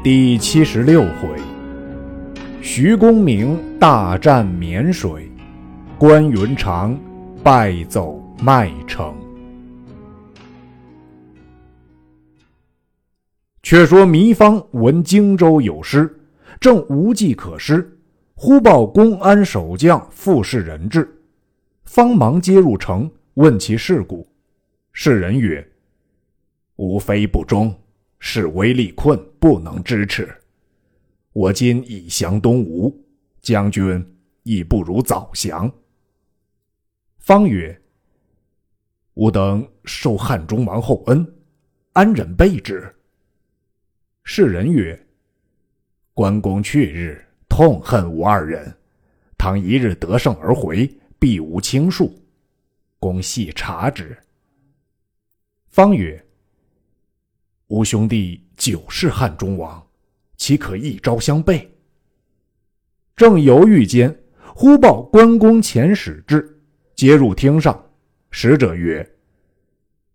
第七十六回，徐公明大战沔水，关云长败走麦城。却说糜芳闻荆州有失，正无计可施，忽报公安守将傅士仁至，方忙接入城，问其事故。士人曰：“无非不忠。”是为力困，不能支持。我今已降东吴，将军亦不如早降。方曰：“吾等受汉中王厚恩，安忍背之？”世人曰：“关公去日，痛恨吾二人，倘一日得胜而回，必无轻恕。公细察之。”方曰。吾兄弟久是汉中王，岂可一朝相背？正犹豫间，忽报关公遣使至，接入厅上。使者曰：“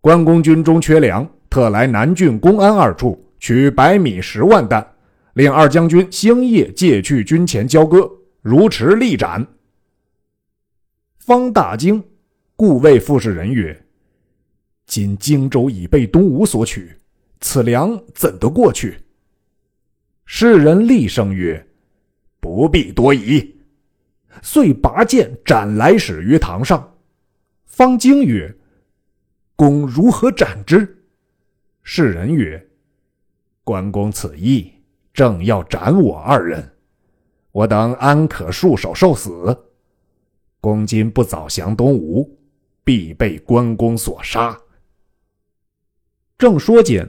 关公军中缺粮，特来南郡公安二处取白米十万担，令二将军星夜借去军前交割，如迟立斩。”方大惊，故谓傅士仁曰：“今荆州已被东吴所取。”此粮怎得过去？世人厉声曰：“不必多疑。”遂拔剑斩来使于堂上。方惊曰：“公如何斩之？”世人曰：“关公此意，正要斩我二人，我等安可束手受死？公今不早降东吴，必被关公所杀。”正说间。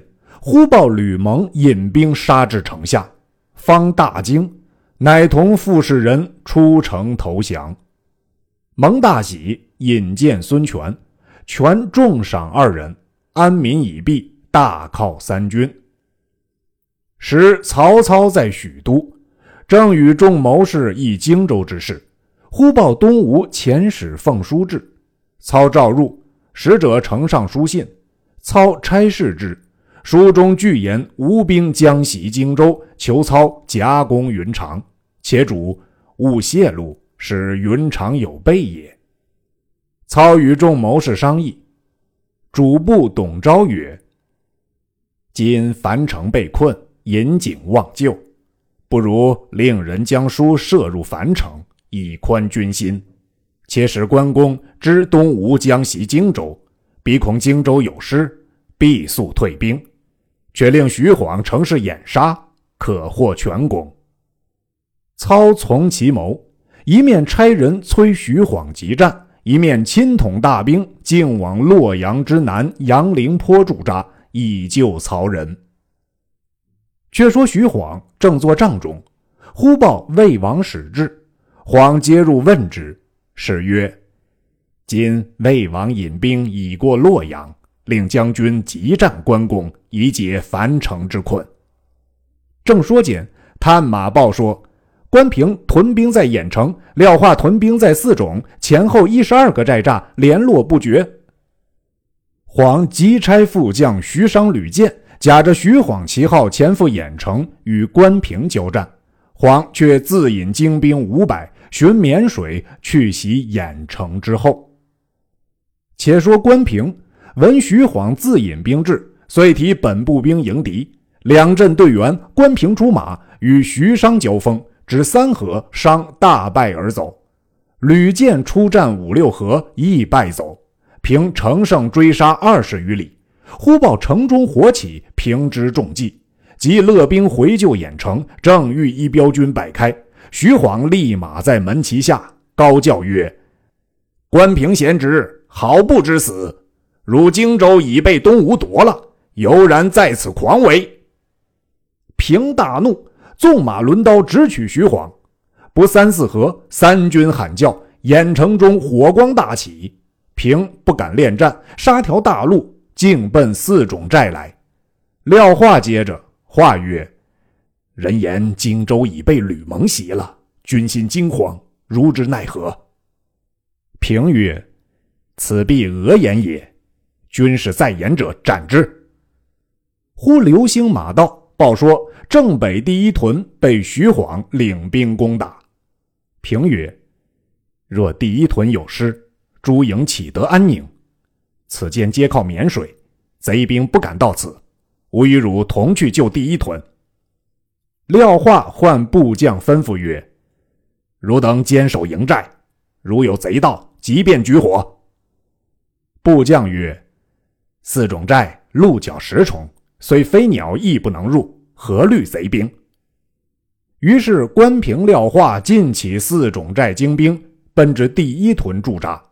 忽报吕蒙引兵杀至城下，方大惊，乃同傅士仁出城投降。蒙大喜，引荐孙权，权重赏二人，安民已毕，大犒三军。时曹操在许都，正与众谋士议荆州之事，忽报东吴遣使奉书至，操召入，使者呈上书信，操差事之。书中具言吴兵将袭荆州，求操夹攻云长，且主勿泄露，使云长有备也。操与众谋士商议，主簿董昭曰：“今樊城被困，引颈望救，不如令人将书射入樊城，以宽军心。且使关公知东吴将袭荆州，必恐荆州有失，必速退兵。”却令徐晃乘势掩杀，可获全功。操从其谋，一面差人催徐晃急战，一面亲统大兵，径往洛阳之南杨凌坡驻扎，以救曹仁。却说徐晃正坐帐中，忽报魏王使至，晃接入问之，使曰：“今魏王引兵已过洛阳。”令将军急战关公，以解樊城之困。正说间，探马报说，关平屯兵在郾城，廖化屯兵在泗种，前后一十二个寨栅联络不绝。黄急差副将徐商、吕建，假着徐晃旗号前赴郾城与关平交战。黄却自引精兵五百，寻沔水去袭郾城之后。且说关平。闻徐晃自引兵至，遂提本部兵迎敌。两阵队员，关平出马与徐商交锋，只三合，商大败而走。吕建出战五六合，亦败走。平乘胜追杀二十余里，忽报城中火起，平之中计，即勒兵回救郾城，正遇一彪军摆开，徐晃立马在门旗下高叫曰：“关平贤侄，好不知死！”如荆州已被东吴夺了，犹然在此狂为。平大怒，纵马抡刀直取徐晃。不三四合，三军喊叫，郾城中火光大起。平不敢恋战，杀条大路，径奔四种寨来。廖化接着话曰：“人言荆州已被吕蒙袭了，军心惊慌，如之奈何？”平曰：“此必讹言也。”军士在言者斩之。忽流星马到，报说正北第一屯被徐晃领兵攻打。平曰：“若第一屯有失，诸营岂得安宁？此间皆靠沔水，贼兵不敢到此。吾与汝同去救第一屯。”廖化唤部将吩咐曰：“汝等坚守营寨，如有贼到，即便举火。”部将曰。四种寨鹿角十重，虽飞鸟亦不能入，何虑贼兵？于是关平、廖化尽起四种寨精兵，奔至第一屯驻扎。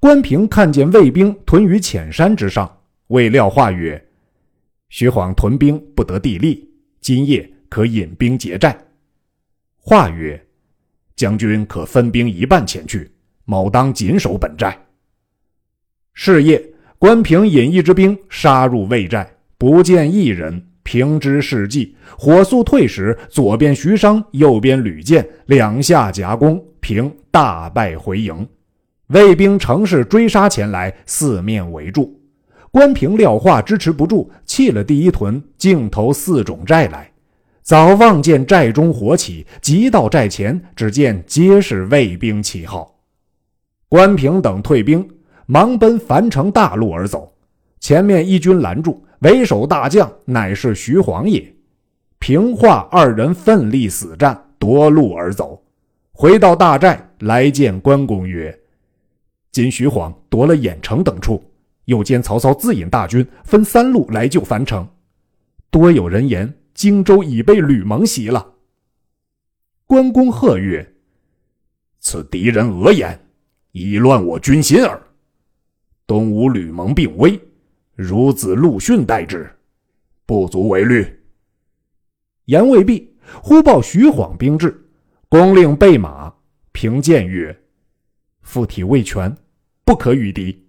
关平看见魏兵屯于浅山之上，谓廖化曰：“徐晃屯兵不得地利，今夜可引兵劫寨。”化曰：“将军可分兵一半前去，某当紧守本寨。”是夜。关平引一支兵杀入魏寨，不见一人。平之事迹，火速退时，左边徐商，右边吕建，两下夹攻，平大败回营。魏兵乘势追杀前来，四面围住。关平、廖化支持不住，弃了第一屯，径投四种寨来。早望见寨中火起，急到寨前，只见皆是魏兵旗号。关平等退兵。忙奔樊城大路而走，前面一军拦住，为首大将乃是徐晃也。平化二人奋力死战，夺路而走，回到大寨来见关公曰：“今徐晃夺了郾城等处，又见曹操自引大军分三路来救樊城，多有人言荆州已被吕蒙袭了。”关公喝曰：“此敌人讹言，以乱我军心耳。”东吴吕蒙病危，孺子陆逊代之，不足为虑。言未毕，忽报徐晃兵至，公令备马。平谏曰：“附体未全，不可与敌。”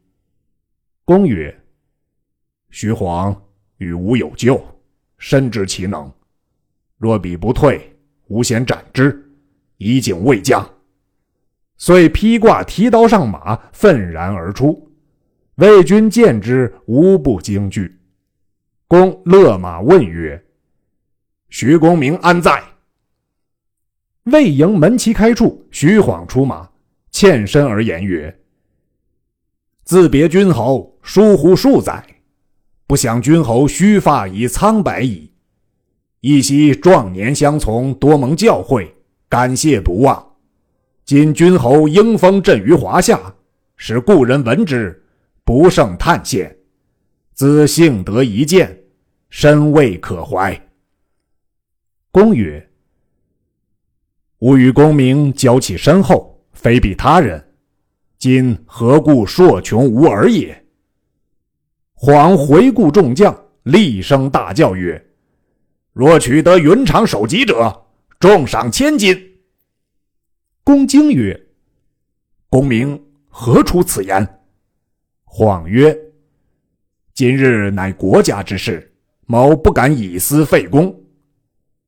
公曰：“徐晃与吾有旧，深知其能。若彼不退，吾先斩之，以警魏将。”遂披挂提刀上马，愤然而出。魏军见之，无不惊惧。公勒马问曰：“徐公明安在？”魏营门旗开处，徐晃出马，欠身而言曰：“自别君侯，疏忽数载，不想君侯须发已苍白矣。一夕壮年相从，多蒙教诲，感谢不忘。今君侯应封朕于华夏，使故人闻之。”不胜叹羡，兹幸得一见，深未可怀。公曰：“吾与公明交起深厚，非比他人。今何故硕穷无耳也？”晃回顾众将，厉声大叫曰：“若取得云长首级者，重赏千金。”公惊曰：“公明何出此言？”谎曰：“今日乃国家之事，某不敢以私废公。”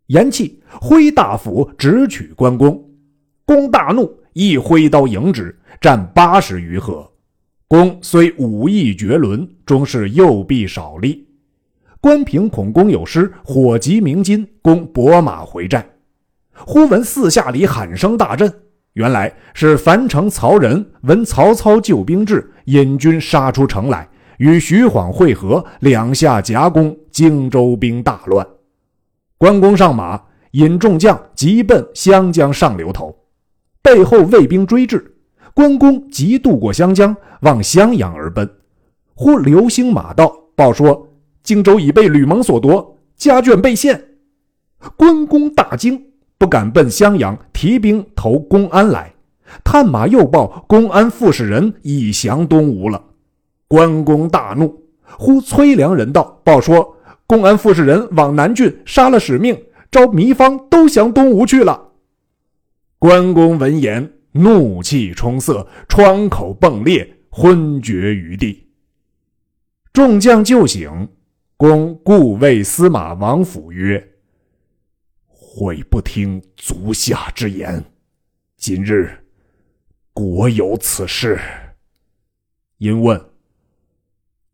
言讫，挥大斧直取关公。公大怒，一挥刀迎之，战八十余合。公虽武艺绝伦，终是右臂少力。关平恐公有失，火急鸣金，公拨马回寨。忽闻四下里喊声大震。原来是樊城曹仁闻曹操救兵至，引军杀出城来，与徐晃会合，两下夹攻，荆州兵大乱。关公上马，引众将急奔湘江上流头，背后魏兵追至，关公急渡过湘江，往襄阳而奔。忽流星马到，报说荆州已被吕蒙所夺，家眷被陷。关公大惊。不敢奔襄阳，提兵投公安来。探马又报公安副使人已降东吴了。关公大怒，呼崔良人道，报说公安副使人往南郡杀了使命，招糜芳都降东吴去了。关公闻言，怒气冲色，窗口迸裂，昏厥于地。众将救醒，公故谓司马王府曰。悔不听足下之言，今日国有此事。因问：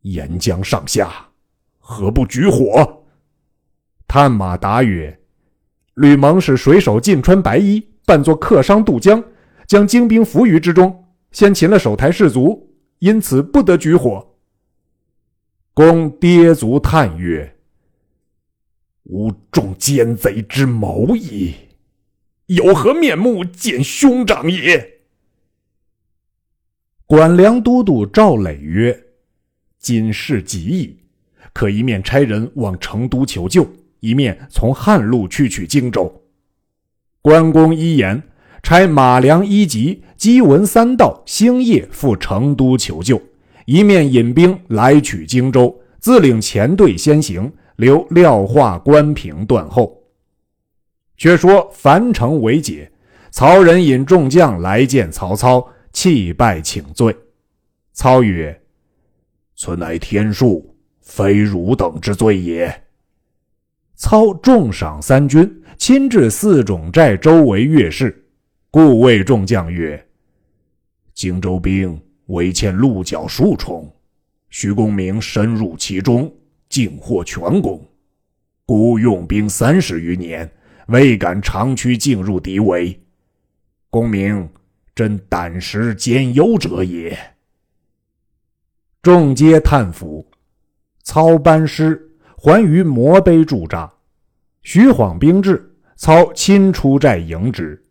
沿江上下何不举火？探马答曰：“吕蒙使水手尽穿白衣，扮作客商渡江，将精兵伏于之中，先擒了守台士卒，因此不得举火。”公跌足叹曰：“吾中奸贼之谋矣，有何面目见兄长也？”管粮都督赵磊曰：“今事急矣，可一面差人往成都求救。”一面从汉路去取荆州，关公一言，差马良一级、姬文三道星夜赴成都求救，一面引兵来取荆州，自领前队先行，留廖化、关平断后。却说樊城为解，曹仁引众将来见曹操，泣拜请罪。操曰：“此乃天数，非汝等之罪也。”操重赏三军，亲至四种寨周围阅视，故谓众将曰：“荆州兵围堑鹿角数重，徐公明深入其中，竟获全功。孤用兵三十余年，未敢长驱进入敌围。公明真胆识兼优者也。”众皆叹服。操班师。还于摩碑驻扎，徐晃兵至，操亲出寨迎之，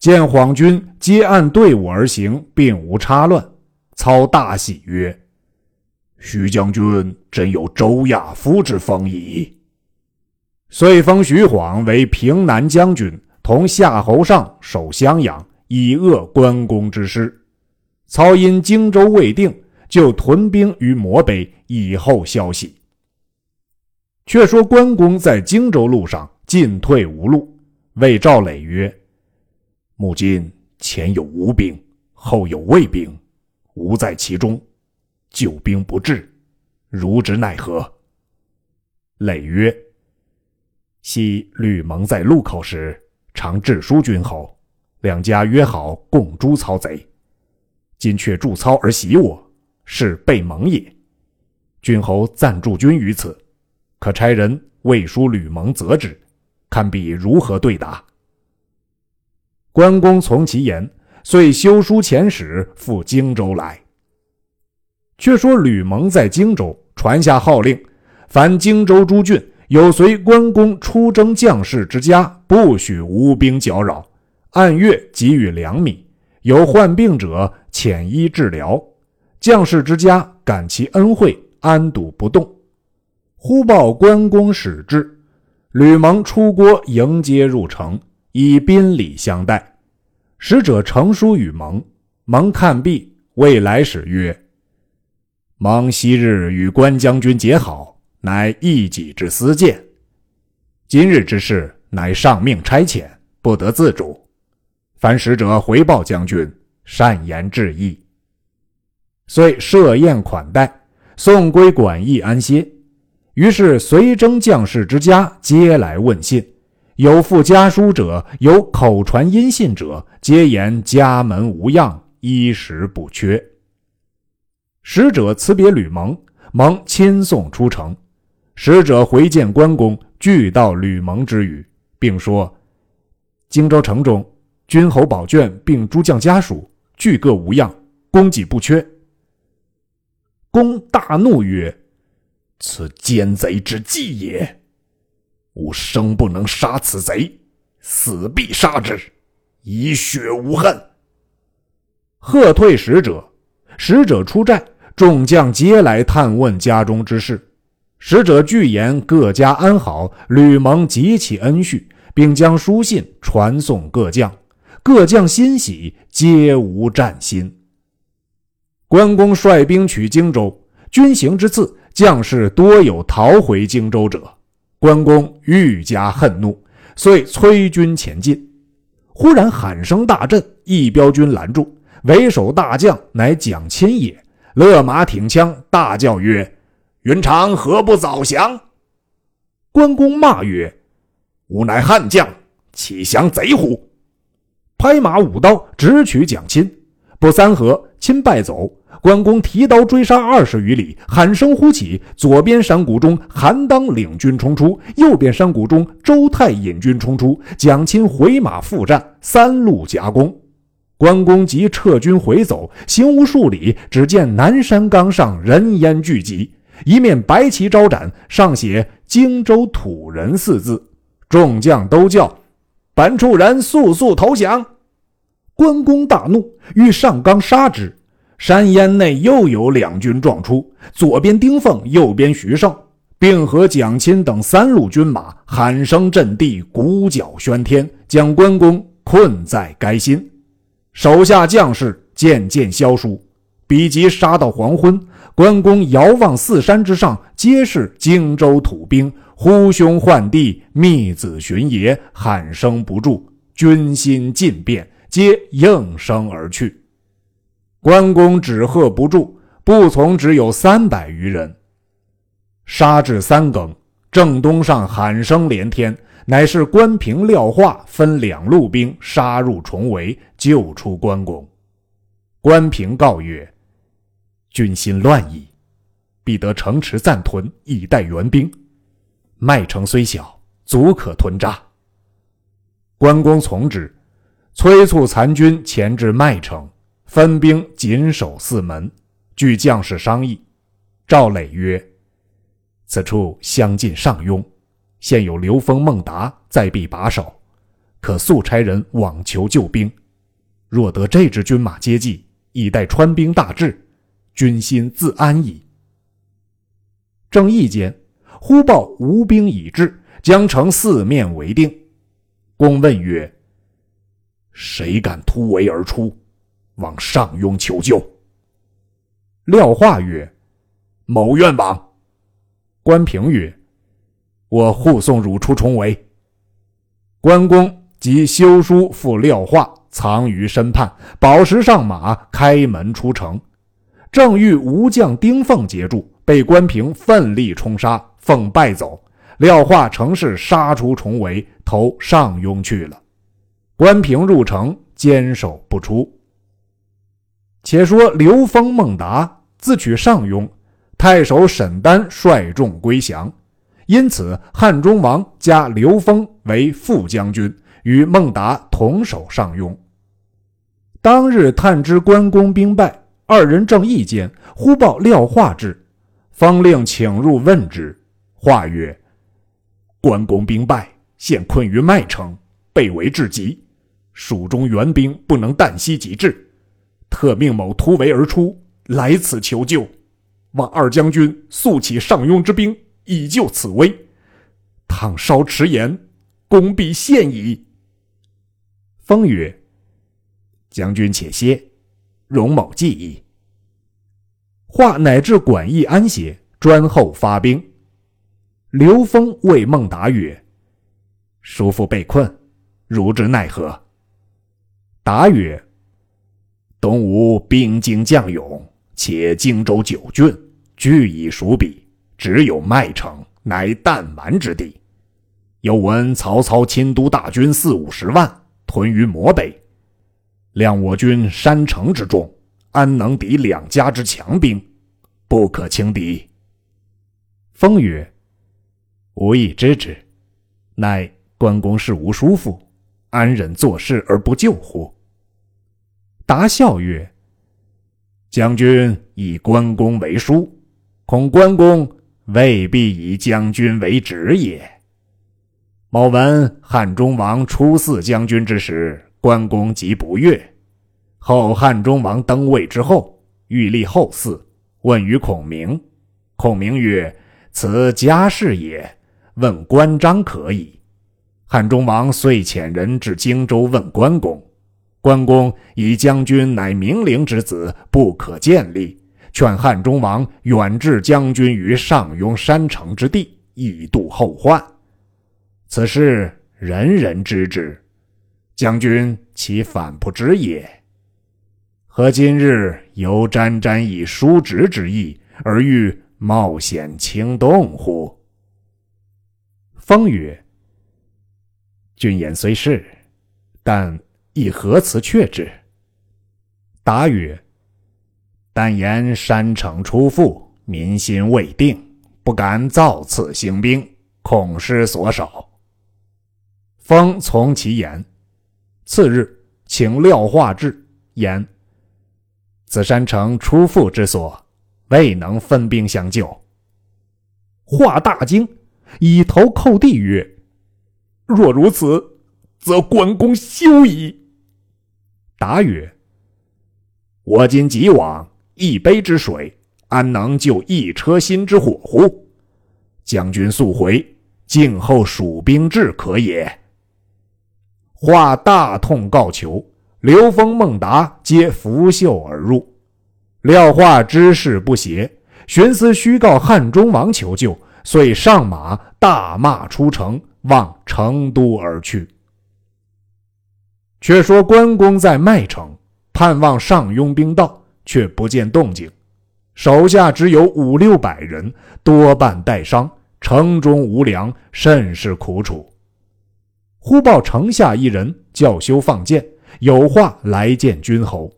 见晃军皆按队伍而行，并无差乱，操大喜曰：“徐将军真有周亚夫之风矣。”遂封徐晃为平南将军，同夏侯尚守襄阳，以遏关公之师。操因荆州未定，就屯兵于摩碑，以后消息。却说关公在荆州路上进退无路，谓赵磊曰：“目今前有吴兵，后有魏兵，吾在其中，救兵不至，如之奈何？”磊曰：“昔吕蒙在路口时，常致书君侯，两家约好共诛曹贼。今却助操而袭我，是背盟也。君侯暂驻军于此。”可差人魏书吕蒙责之，看比如何对答。关公从其言，遂修书遣使赴荆州来。却说吕蒙在荆州传下号令，凡荆州诸郡有随关公出征将士之家，不许无兵搅扰，按月给予粮米，有患病者遣医治疗，将士之家感其恩惠，安堵不动。忽报关公使至，吕蒙出郭迎接入城，以宾礼相待。使者呈书与蒙，蒙看毕，未来使曰：“蒙昔日与关将军结好，乃一己之私见。今日之事，乃上命差遣，不得自主。凡使者回报将军，善言致意。遂设宴款待，送归馆驿安歇。”于是随征将士之家皆来问信，有附家书者，有口传音信者，皆言家门无恙，衣食不缺。使者辞别吕蒙，蒙亲送出城。使者回见关公，俱道吕蒙之语，并说：荆州城中，君侯宝卷并诸将家属，俱各无恙，供给不缺。公大怒曰。此奸贼之计也！吾生不能杀此贼，死必杀之，以雪无恨。喝退使者，使者出寨，众将皆来探问家中之事。使者具言各家安好，吕蒙极其恩恤，并将书信传送各将。各将欣喜，皆无战心。关公率兵取荆州，军行之次。将士多有逃回荆州者，关公愈加恨怒，遂催军前进。忽然喊声大震，一彪军拦住，为首大将乃蒋钦也，勒马挺枪，大叫曰：“云长何不早降？”关公骂曰：“吾乃汉将，岂降贼乎？”拍马舞刀直取蒋钦，不三合，亲败走。关公提刀追杀二十余里，喊声呼起，左边山谷中韩当领军冲出，右边山谷中周泰引军冲出，蒋钦回马复战，三路夹攻。关公即撤军回走，行无数里，只见南山岗上人烟聚集，一面白旗招展，上写“荆州土人”四字。众将都叫：“本处人速速投降！”关公大怒，欲上岗杀之。山烟内又有两军撞出，左边丁奉，右边徐盛，并和蒋钦等三路军马喊声震地，鼓角喧天，将关公困在该心。手下将士渐渐消疏，比及杀到黄昏，关公遥望四山之上，皆是荆州土兵，呼兄唤弟，密子寻爷，喊声不住，军心尽变，皆应声而去。关公止喝不住，不从只有三百余人。杀至三更，正东上喊声连天，乃是关平、廖化分两路兵杀入重围，救出关公。关平告曰：“军心乱矣，必得城池暂屯，以待援兵。麦城虽小，足可屯扎。”关公从之，催促残军前至麦城。分兵紧守四门，据将士商议，赵磊曰：“此处相近上庸，现有刘封、孟达在必把守，可速差人往求救兵。若得这支军马接济，以待川兵大至，军心自安矣。”正议间，忽报吴兵已至，将城四面围定。公问曰：“谁敢突围而出？”往上庸求救。廖化曰：“某愿往。”关平曰：“我护送汝出重围。”关公即修书付廖化，藏于身畔，宝石上马，开门出城。正遇吴将丁奉截住，被关平奋力冲杀，奉败走。廖化乘势杀出重围，投上庸去了。关平入城，坚守不出。且说刘封、孟达自取上庸，太守沈丹率众归降，因此汉中王加刘封为副将军，与孟达同守上庸。当日探知关公兵败，二人正议间，忽报廖化至，方令请入问之。化曰：“关公兵败，现困于麦城，被围至极，蜀中援兵不能旦夕即至。”特命某突围而出，来此求救，望二将军速起上庸之兵，以救此危。倘稍迟延，功必陷矣。风曰：“将军且歇，容某计议。”话乃至馆驿安歇，专候发兵。刘封谓孟达曰：“叔父被困，如之奈何？”答曰：东吴兵精将勇，且荆州九郡俱已属彼，只有麦城乃弹丸之地。又闻曹操亲督大军四五十万屯于漠北，量我军山城之众，安能敌两家之强兵？不可轻敌。风曰：“吾亦知之，乃关公是吾叔父，安忍做事而不救乎？”答笑曰：“将军以关公为叔，恐关公未必以将军为职也。某闻汉中王初嗣将军之时，关公即不悦。后汉中王登位之后，欲立后嗣，问于孔明。孔明曰：‘此家事也，问关张可以。’汉中王遂遣人至荆州问关公。”关公以将军乃明灵之子，不可见立，劝汉中王远置将军于上庸山城之地，以度后患。此事人人知之，将军其反不知也？何今日犹沾沾以叔侄之意，而欲冒险轻动乎？风曰：“君言虽是，但。”以何辞却之？答曰：“但言山城初复，民心未定，不敢造次兴兵，恐失所守。封从其言。次日，请廖化至，言：此山城初复之所，未能分兵相救。化大惊，以头叩地曰：“若如此，则关公休矣。”答曰：“我今即往，一杯之水，安能救一车薪之火乎？将军速回，静候蜀兵至可也。”化大痛告求，刘封、孟达皆拂袖而入。廖化知事不协，寻思虚告汉中王求救，遂上马大骂出城，往成都而去。却说关公在麦城，盼望上庸兵到，却不见动静，手下只有五六百人，多半带伤，城中无粮，甚是苦楚。忽报城下一人叫休放箭，有话来见君侯。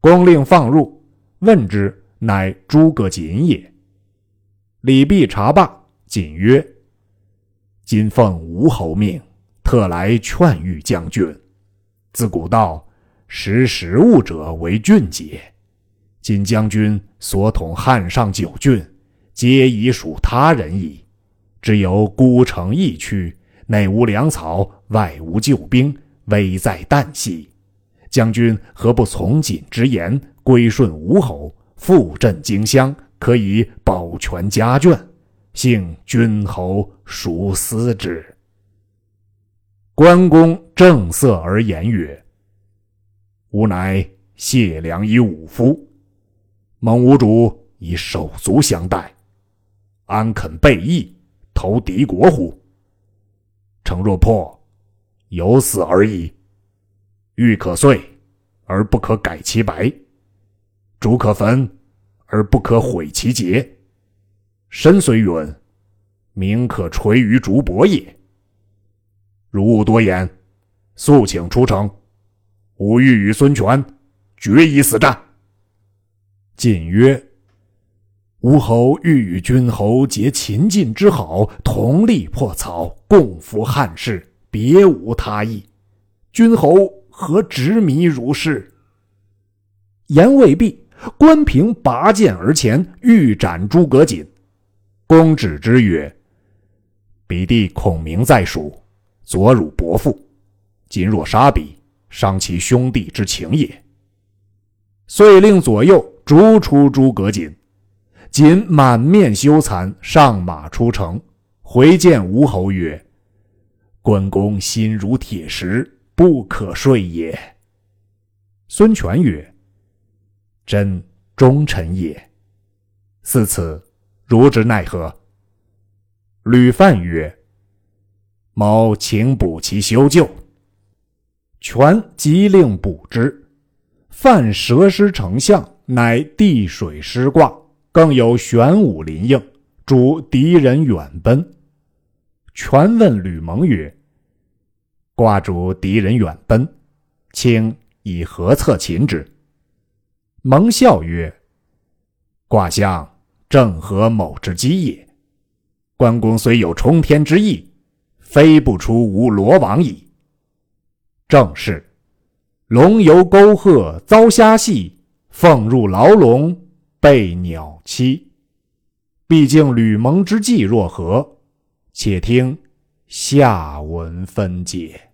公令放入，问之，乃诸葛瑾也。李毕查罢，瑾曰：“今奉吴侯命，特来劝谕将军。自古道，识时务者为俊杰。今将军所统汉上九郡，皆已属他人矣，只有孤城一区。”内无粮草，外无救兵，危在旦夕。将军何不从谨之言，归顺吴侯，复振荆襄，可以保全家眷？幸君侯熟思之。关公正色而言曰：“吾乃谢良以武夫，蒙吾主以手足相待，安肯背义投敌国乎？”城若破，有死而已；玉可碎，而不可改其白；竹可焚，而不可毁其节。身虽陨，名可垂于竹帛也。如勿多言，速请出城，吾欲与孙权决一死战。瑾曰：“吴侯欲与君侯结秦晋之好，同力破曹。”共扶汉室，别无他意。君侯何执迷如是？言未毕，关平拔剑而前，欲斩诸葛瑾。公止之曰：“彼弟孔明在蜀，左辱伯父，今若杀彼，伤其兄弟之情也。”遂令左右逐出诸葛瑾。瑾满面羞惭，上马出城。回见吴侯曰：“关公心如铁石，不可睡也。”孙权曰：“真忠臣也。似此，如之奈何？”吕范曰：“某请补其修旧。”权即令补之。犯蛇师丞相，乃地水师卦，更有玄武临应，主敌人远奔。权问吕蒙曰：“卦主敌人远奔，卿以何策擒之？”蒙笑曰：“卦象正合某之机也。关公虽有冲天之意，非不出无罗网矣。正是：龙游沟壑遭虾戏，凤入牢笼被鸟欺。毕竟吕蒙之计若何？”且听下文分解。